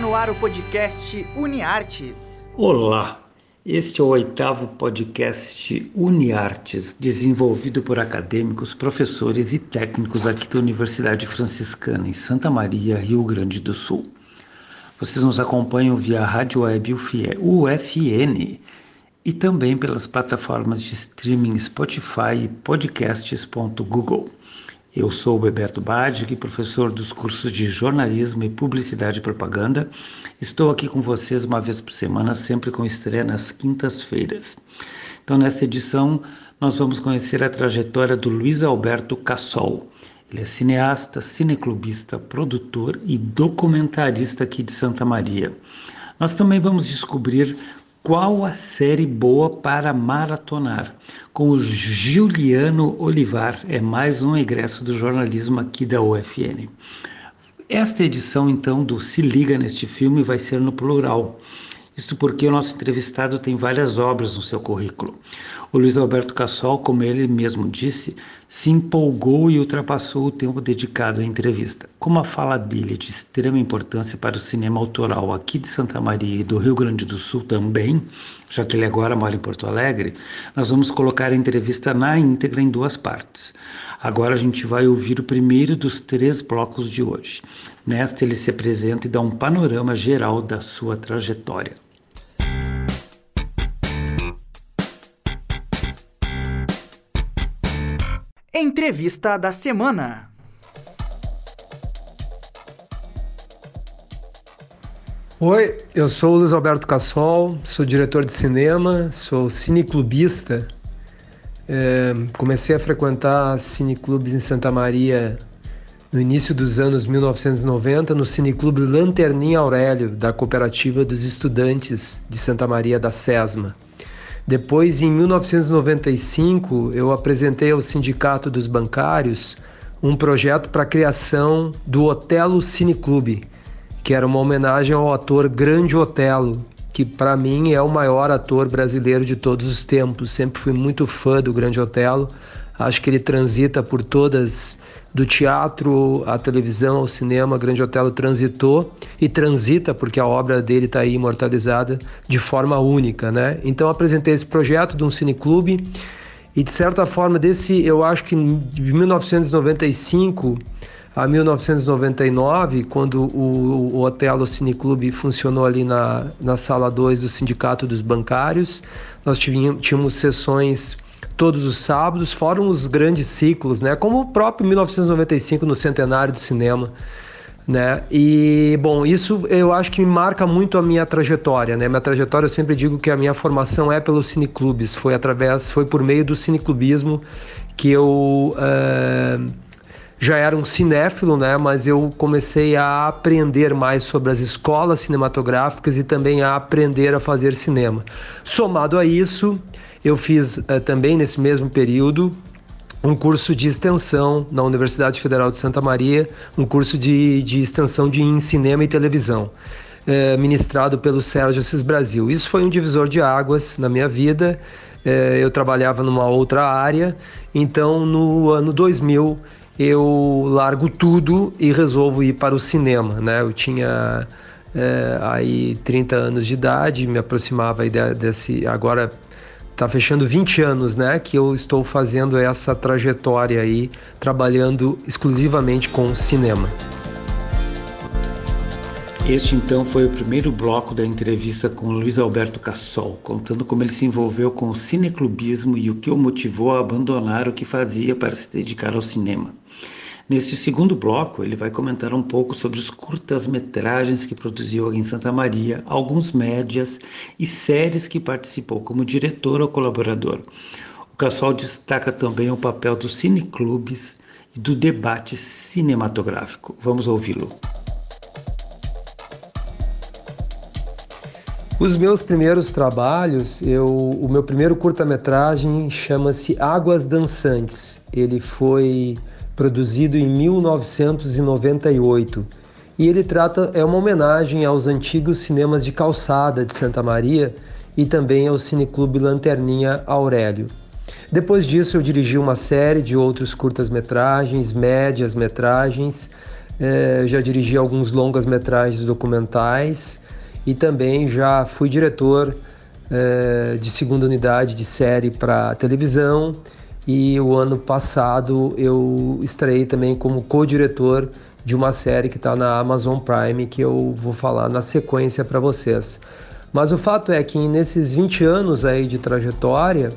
No ar o podcast UniArtes. Olá, este é o oitavo podcast UniArtes, desenvolvido por acadêmicos, professores e técnicos aqui da Universidade Franciscana, em Santa Maria, Rio Grande do Sul. Vocês nos acompanham via rádio web UFN e também pelas plataformas de streaming Spotify e podcasts.google. Eu sou o Beberto Badic, professor dos cursos de jornalismo e publicidade e propaganda. Estou aqui com vocês uma vez por semana, sempre com estreia nas quintas-feiras. Então, nesta edição, nós vamos conhecer a trajetória do Luiz Alberto Cassol. Ele é cineasta, cineclubista, produtor e documentarista aqui de Santa Maria. Nós também vamos descobrir qual a série boa para maratonar? Com o Juliano Olivar, é mais um egresso do jornalismo aqui da UFN. Esta edição, então, do Se Liga neste filme vai ser no plural. Isto porque o nosso entrevistado tem várias obras no seu currículo. O Luiz Alberto Cassol, como ele mesmo disse, se empolgou e ultrapassou o tempo dedicado à entrevista. Como a fala dele é de extrema importância para o cinema autoral aqui de Santa Maria e do Rio Grande do Sul também, já que ele agora mora em Porto Alegre, nós vamos colocar a entrevista na íntegra em duas partes. Agora a gente vai ouvir o primeiro dos três blocos de hoje. Nesta, ele se apresenta e dá um panorama geral da sua trajetória. Entrevista da semana. Oi, eu sou o Luiz Alberto Cassol, sou diretor de cinema, sou cineclubista. É, comecei a frequentar cineclubes em Santa Maria no início dos anos 1990 no Cineclube Lanterninha Aurélio, da Cooperativa dos Estudantes de Santa Maria da Sesma. Depois, em 1995, eu apresentei ao Sindicato dos Bancários um projeto para a criação do Otelo Cineclube, que era uma homenagem ao ator Grande Otelo, que para mim é o maior ator brasileiro de todos os tempos. Sempre fui muito fã do Grande Otelo. Acho que ele transita por todas do teatro à televisão, ao cinema, Grande Otelo transitou e transita porque a obra dele está aí imortalizada de forma única, né? Então apresentei esse projeto de um cineclube e de certa forma desse, eu acho que de 1995 a 1999, quando o, o Otelo Cineclube funcionou ali na, na sala 2 do Sindicato dos Bancários, nós tínhamos, tínhamos sessões todos os sábados, fora os grandes ciclos, né? Como o próprio 1995 no centenário do cinema, né? E bom, isso eu acho que marca muito a minha trajetória, né? Minha trajetória eu sempre digo que a minha formação é pelos cineclubes, foi através, foi por meio do cineclubismo que eu uh, já era um cinéfilo, né? Mas eu comecei a aprender mais sobre as escolas cinematográficas e também a aprender a fazer cinema. Somado a isso, eu fiz uh, também nesse mesmo período um curso de extensão na Universidade Federal de Santa Maria, um curso de, de extensão de em cinema e televisão, eh, ministrado pelo Sérgio Assis Brasil. Isso foi um divisor de águas na minha vida. Eh, eu trabalhava numa outra área, então no ano 2000 eu largo tudo e resolvo ir para o cinema. Né? Eu tinha é, aí 30 anos de idade, me aproximava desse agora Tá fechando 20 anos, né, que eu estou fazendo essa trajetória aí, trabalhando exclusivamente com cinema. Este então foi o primeiro bloco da entrevista com Luiz Alberto Cassol, contando como ele se envolveu com o cineclubismo e o que o motivou a abandonar o que fazia para se dedicar ao cinema. Neste segundo bloco, ele vai comentar um pouco sobre os curtas-metragens que produziu em Santa Maria, alguns médias e séries que participou como diretor ou colaborador. O Cassol destaca também o papel dos cineclubes e do debate cinematográfico. Vamos ouvi-lo. Os meus primeiros trabalhos, eu, o meu primeiro curta-metragem chama-se Águas Dançantes. Ele foi produzido em 1998. E ele trata é uma homenagem aos antigos cinemas de calçada de Santa Maria e também ao Cineclube Lanterninha Aurélio. Depois disso, eu dirigi uma série de outros curtas-metragens, médias-metragens, é, já dirigi alguns longas-metragens documentais e também já fui diretor é, de segunda unidade de série para televisão e o ano passado eu estreiei também como co-diretor de uma série que está na Amazon Prime que eu vou falar na sequência para vocês. Mas o fato é que nesses 20 anos aí de trajetória,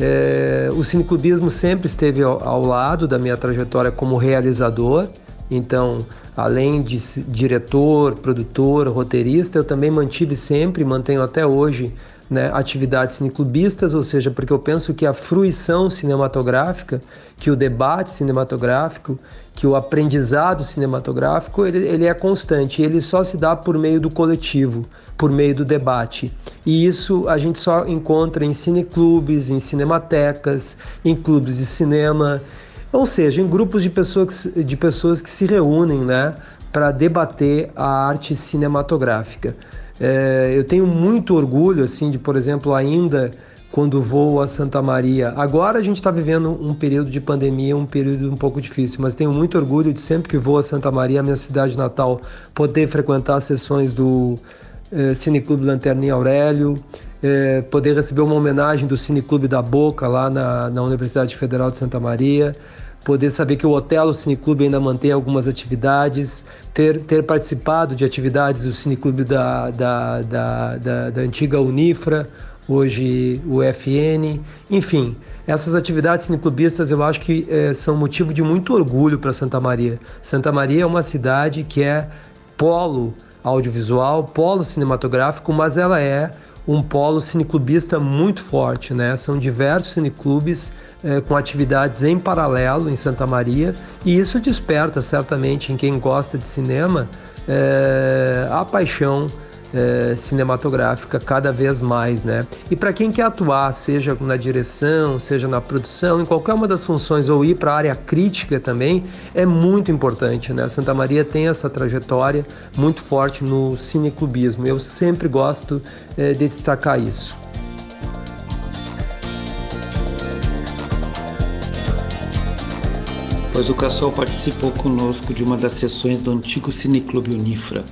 é, o cineclubismo sempre esteve ao, ao, lado da minha trajetória como realizador. Então, além de diretor, produtor, roteirista, eu também mantive sempre, mantenho até hoje, né, atividades cineclubistas, ou seja, porque eu penso que a fruição cinematográfica, que o debate cinematográfico, que o aprendizado cinematográfico, ele, ele é constante, ele só se dá por meio do coletivo por meio do debate. E isso a gente só encontra em cineclubes, em cinematecas, em clubes de cinema, ou seja, em grupos de pessoas, de pessoas que se reúnem né, para debater a arte cinematográfica. É, eu tenho muito orgulho, assim, de, por exemplo, ainda quando vou a Santa Maria. Agora a gente está vivendo um período de pandemia, um período um pouco difícil, mas tenho muito orgulho de sempre que vou a Santa Maria, minha cidade natal, poder frequentar sessões do é, Cineclube Lanterninha Aurélio, é, poder receber uma homenagem do Cineclube da Boca lá na, na Universidade Federal de Santa Maria, poder saber que o Otelo Cineclube ainda mantém algumas atividades, ter, ter participado de atividades do Cineclube da, da, da, da, da antiga Unifra, hoje o FN, enfim, essas atividades cineclubistas eu acho que é, são motivo de muito orgulho para Santa Maria. Santa Maria é uma cidade que é polo audiovisual, polo cinematográfico, mas ela é um polo cineclubista muito forte, né? São diversos cineclubes é, com atividades em paralelo em Santa Maria e isso desperta certamente em quem gosta de cinema é, a paixão é, cinematográfica cada vez mais, né? E para quem quer atuar, seja na direção, seja na produção, em qualquer uma das funções ou ir para a área crítica também, é muito importante, né? Santa Maria tem essa trajetória muito forte no cineclubismo. Eu sempre gosto é, de destacar isso. Pois o Cassol participou conosco de uma das sessões do antigo Cineclube Unifra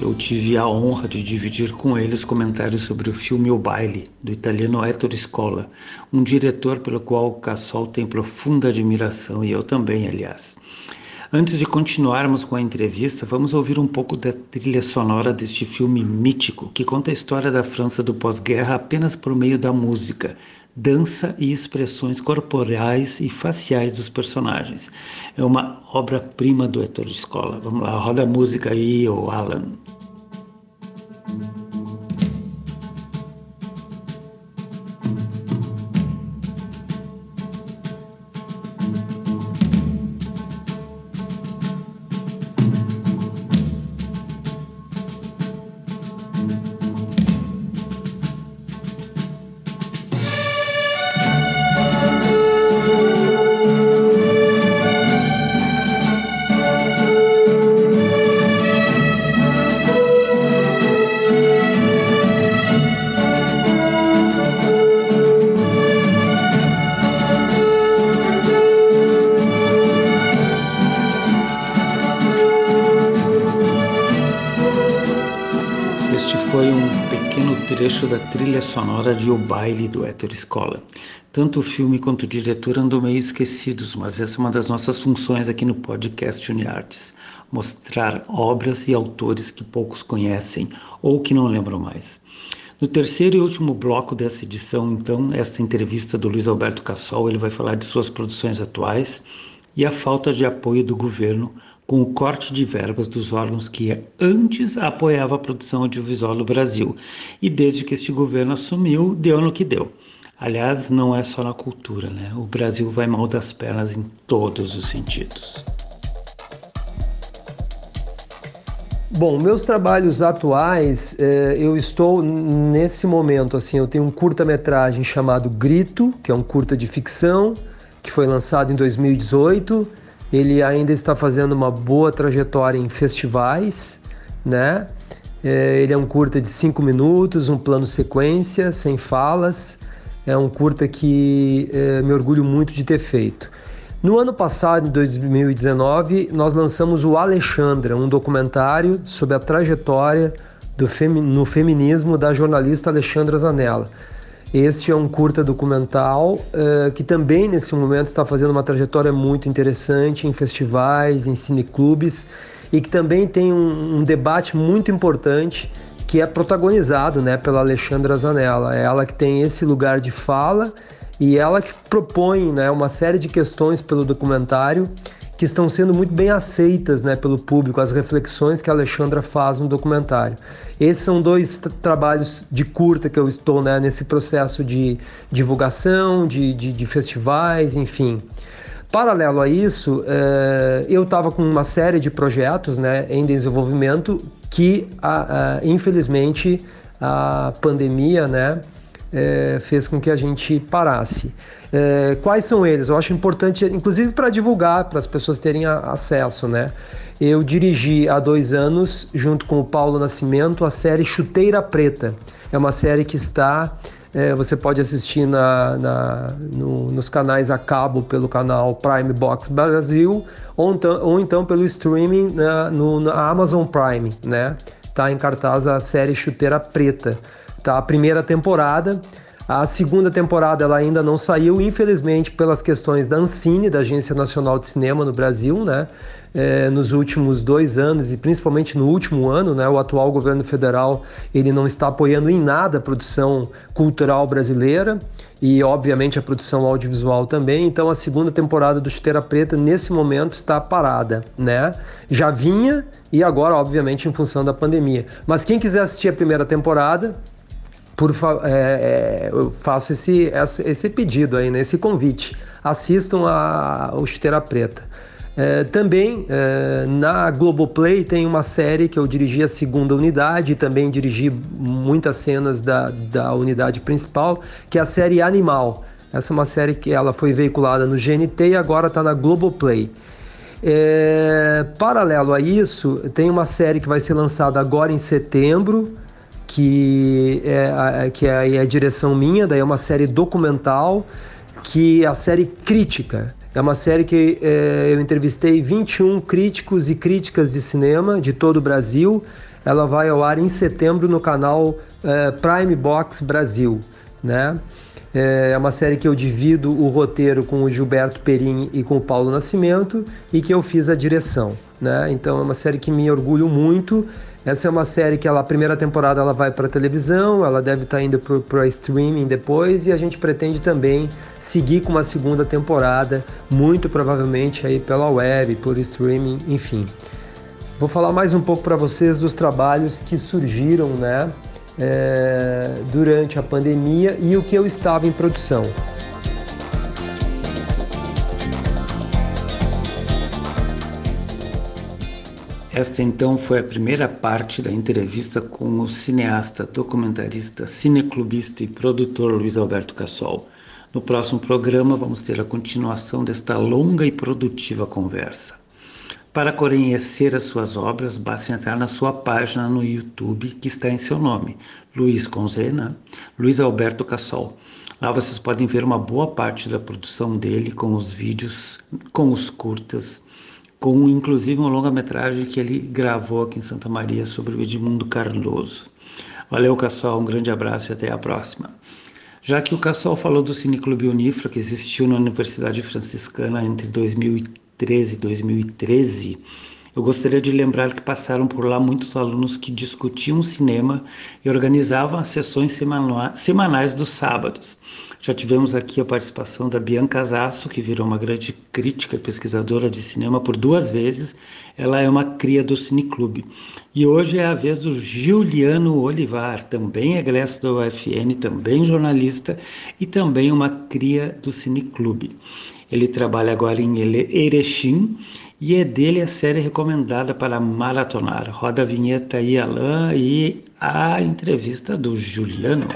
eu tive a honra de dividir com eles comentários sobre o filme O Baile, do italiano Ettore Scola, um diretor pelo qual Cassol tem profunda admiração e eu também, aliás. Antes de continuarmos com a entrevista, vamos ouvir um pouco da trilha sonora deste filme mítico que conta a história da França do pós-guerra apenas por meio da música, dança e expressões corporais e faciais dos personagens. É uma obra-prima do Heitor de Escola. Vamos lá, roda a música aí, o Alan. Trilha sonora de O Baile do Héctor Escola. Tanto o filme quanto o diretor andam meio esquecidos, mas essa é uma das nossas funções aqui no podcast UniArtes, mostrar obras e autores que poucos conhecem ou que não lembram mais. No terceiro e último bloco dessa edição, então, essa entrevista do Luiz Alberto Cassol, ele vai falar de suas produções atuais e a falta de apoio do governo com o corte de verbas dos órgãos que antes apoiava a produção audiovisual no Brasil. E desde que este governo assumiu, deu no que deu. Aliás, não é só na cultura, né? O Brasil vai mal das pernas em todos os sentidos. Bom, meus trabalhos atuais, eh, eu estou nesse momento, assim, eu tenho um curta-metragem chamado Grito, que é um curta de ficção, que foi lançado em 2018 ele ainda está fazendo uma boa trajetória em festivais, né? É, ele é um curta de cinco minutos, um plano sequência, sem falas. É um curta que é, me orgulho muito de ter feito. No ano passado, em 2019, nós lançamos o Alexandra, um documentário sobre a trajetória do femi no feminismo da jornalista Alexandra Zanella. Este é um curta documental uh, que também nesse momento está fazendo uma trajetória muito interessante em festivais, em cineclubes e que também tem um, um debate muito importante que é protagonizado né, pela Alexandra Zanella. É ela que tem esse lugar de fala e ela que propõe né, uma série de questões pelo documentário que estão sendo muito bem aceitas né, pelo público, as reflexões que a Alexandra faz no documentário. Esses são dois trabalhos de curta que eu estou né, nesse processo de divulgação, de, de, de festivais, enfim. Paralelo a isso, eh, eu estava com uma série de projetos né, em desenvolvimento que, a, a, infelizmente, a pandemia né, é, fez com que a gente parasse. É, quais são eles? Eu acho importante, inclusive para divulgar, para as pessoas terem a, acesso, né? Eu dirigi há dois anos, junto com o Paulo Nascimento, a série Chuteira Preta. É uma série que está é, você pode assistir na, na no, nos canais a cabo pelo canal Prime Box Brasil ou então, ou então pelo streaming na, no, na Amazon Prime, né? Tá em cartaz a série Chuteira Preta tá? A primeira temporada. A segunda temporada ela ainda não saiu, infelizmente, pelas questões da Ancine, da Agência Nacional de Cinema no Brasil, né? É, nos últimos dois anos e principalmente no último ano, né? O atual governo federal ele não está apoiando em nada a produção cultural brasileira e, obviamente, a produção audiovisual também. Então, a segunda temporada do Chuteira Preta nesse momento está parada, né? Já vinha e agora, obviamente, em função da pandemia. Mas quem quiser assistir a primeira temporada por é, é, eu faço esse, esse pedido aí, né, esse convite. Assistam a, a Chuteira Preta. É, também é, na Globoplay tem uma série que eu dirigi a segunda unidade, também dirigi muitas cenas da, da unidade principal, que é a série Animal. Essa é uma série que ela foi veiculada no GNT e agora está na Globoplay. É, paralelo a isso, tem uma série que vai ser lançada agora em setembro, que é, que é a direção minha, daí é uma série documental, que é a série Crítica. É uma série que é, eu entrevistei 21 críticos e críticas de cinema de todo o Brasil. Ela vai ao ar em setembro no canal é, Prime Box Brasil, né? É uma série que eu divido o roteiro com o Gilberto Perim e com o Paulo Nascimento e que eu fiz a direção, né? Então é uma série que me orgulho muito essa é uma série que ela, a primeira temporada ela vai para televisão, ela deve estar tá indo para streaming depois e a gente pretende também seguir com uma segunda temporada, muito provavelmente aí pela web, por streaming, enfim. Vou falar mais um pouco para vocês dos trabalhos que surgiram, né, é, durante a pandemia e o que eu estava em produção. Esta então foi a primeira parte da entrevista com o cineasta, documentarista, cineclubista e produtor Luiz Alberto Cassol. No próximo programa vamos ter a continuação desta longa e produtiva conversa. Para conhecer as suas obras, basta entrar na sua página no YouTube que está em seu nome, Luiz Conzena, Luiz Alberto Cassol. Lá vocês podem ver uma boa parte da produção dele com os vídeos, com os curtas, com inclusive uma longa-metragem que ele gravou aqui em Santa Maria sobre o Edmundo Cardoso. Valeu, Cassol, um grande abraço e até a próxima. Já que o Cassol falou do Cineclube Unifra, que existiu na Universidade Franciscana entre 2013 e 2013, eu gostaria de lembrar que passaram por lá muitos alunos que discutiam cinema e organizavam as sessões semanais dos sábados. Já tivemos aqui a participação da Bianca Zasso, que virou uma grande crítica pesquisadora de cinema por duas vezes. Ela é uma cria do Cineclube. E hoje é a vez do Juliano Olivar, também egresso da UFN, também jornalista e também uma cria do Cineclube. Ele trabalha agora em Erechim e é dele a série recomendada para maratonar. Roda a vinheta aí, Alain, e a entrevista do Juliano.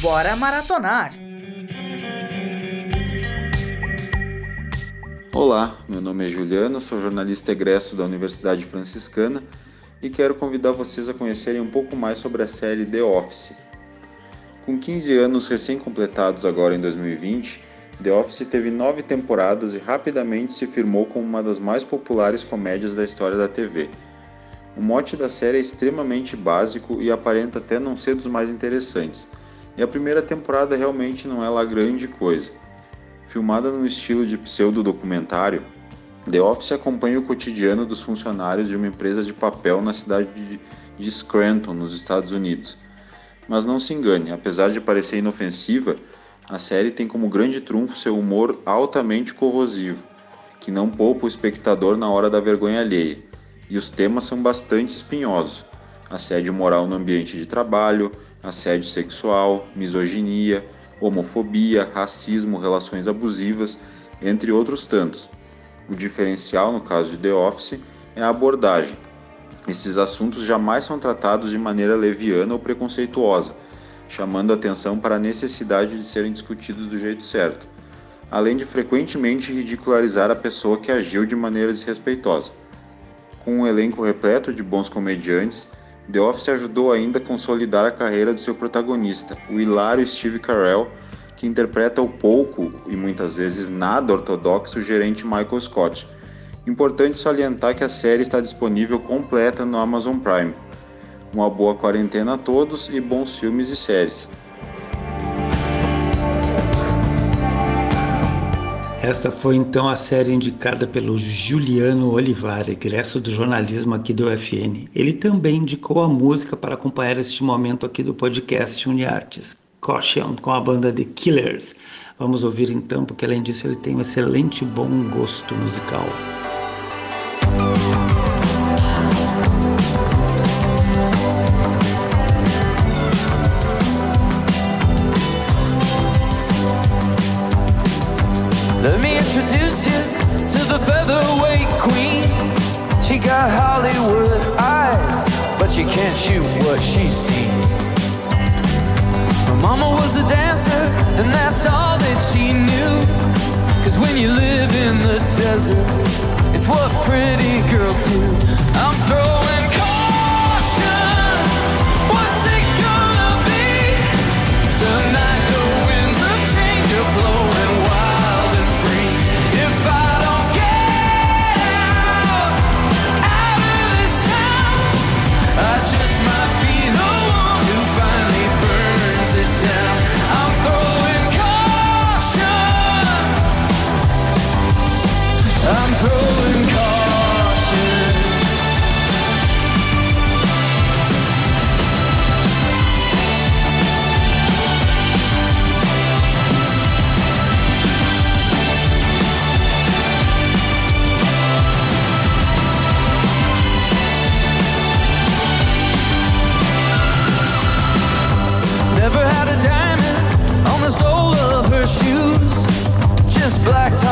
Bora maratonar! Olá, meu nome é Juliano, sou jornalista egresso da Universidade Franciscana e quero convidar vocês a conhecerem um pouco mais sobre a série The Office. Com 15 anos recém-completados agora em 2020, The Office teve nove temporadas e rapidamente se firmou como uma das mais populares comédias da história da TV. O mote da série é extremamente básico e aparenta até não ser dos mais interessantes, e a primeira temporada realmente não é lá grande coisa. Filmada no estilo de pseudo-documentário, The Office acompanha o cotidiano dos funcionários de uma empresa de papel na cidade de Scranton, nos Estados Unidos. Mas não se engane, apesar de parecer inofensiva, a série tem como grande trunfo seu humor altamente corrosivo, que não poupa o espectador na hora da vergonha alheia, e os temas são bastante espinhosos: assédio moral no ambiente de trabalho, assédio sexual, misoginia, homofobia, racismo, relações abusivas, entre outros tantos. O diferencial, no caso de The Office, é a abordagem. Esses assuntos jamais são tratados de maneira leviana ou preconceituosa, chamando atenção para a necessidade de serem discutidos do jeito certo, além de frequentemente ridicularizar a pessoa que agiu de maneira desrespeitosa. Com um elenco repleto de bons comediantes, The Office ajudou ainda a consolidar a carreira do seu protagonista, o hilário Steve Carell, que interpreta o pouco e muitas vezes nada ortodoxo gerente Michael Scott. Importante salientar que a série está disponível completa no Amazon Prime. Uma boa quarentena a todos e bons filmes e séries. Esta foi então a série indicada pelo Juliano Olivar, egresso do jornalismo aqui do UFN. Ele também indicou a música para acompanhar este momento aqui do podcast Uniartes. Caution com a banda The Killers. Vamos ouvir então, porque além disso ele tem um excelente bom gosto musical. Let me introduce you to the featherweight queen. She got Hollywood eyes, but you can't shoot what she's seen. Mama was a dancer, and that's all that she knew. Cause when you live in the desert, it's what pretty girls do. I'm throwing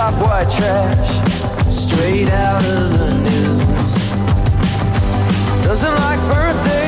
top, white trash, straight out of the news. Doesn't like birthdays,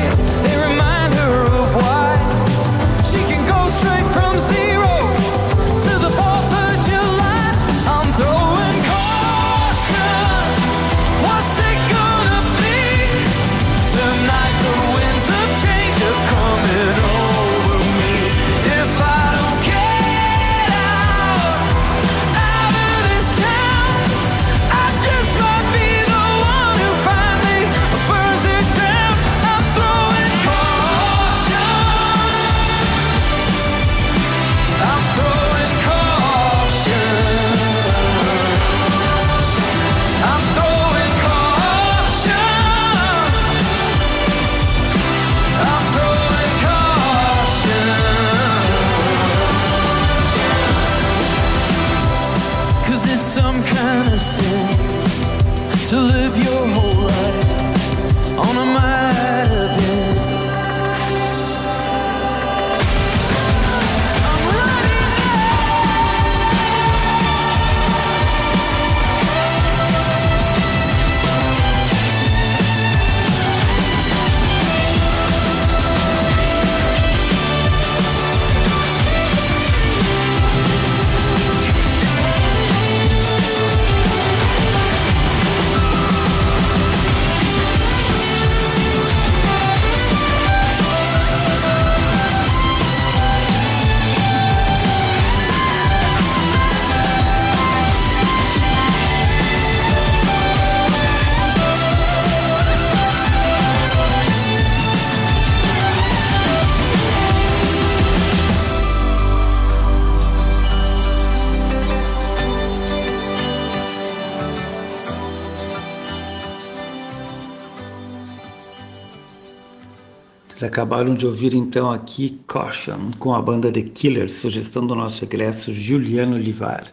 acabaram de ouvir então aqui Caution com a banda The Killers, sugestão do nosso egresso Juliano Livar.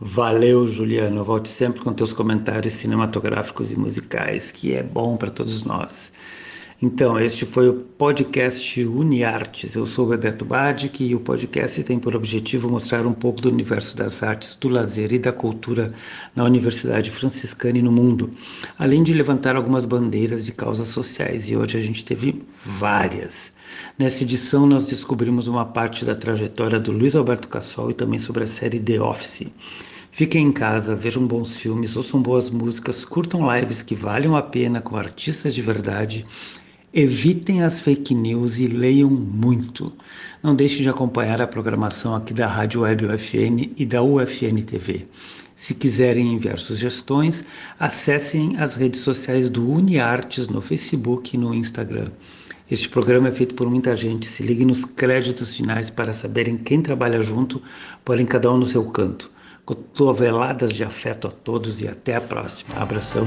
Valeu, Juliano. Volte sempre com teus comentários cinematográficos e musicais, que é bom para todos nós. Então, este foi o podcast UniArtes. Eu sou o Roberto Badic e o podcast tem por objetivo mostrar um pouco do universo das artes, do lazer e da cultura na Universidade Franciscana e no mundo, além de levantar algumas bandeiras de causas sociais. E hoje a gente teve várias. Nessa edição, nós descobrimos uma parte da trajetória do Luiz Alberto Cassol e também sobre a série The Office. Fiquem em casa, vejam bons filmes, ouçam boas músicas, curtam lives que valham a pena com artistas de verdade Evitem as fake news e leiam muito. Não deixem de acompanhar a programação aqui da Rádio Web UFN e da UFN TV. Se quiserem enviar sugestões, acessem as redes sociais do UniArtes no Facebook e no Instagram. Este programa é feito por muita gente. Se ligue nos créditos finais para saberem quem trabalha junto, porém cada um no seu canto. Cotoveladas de afeto a todos e até a próxima. Abração.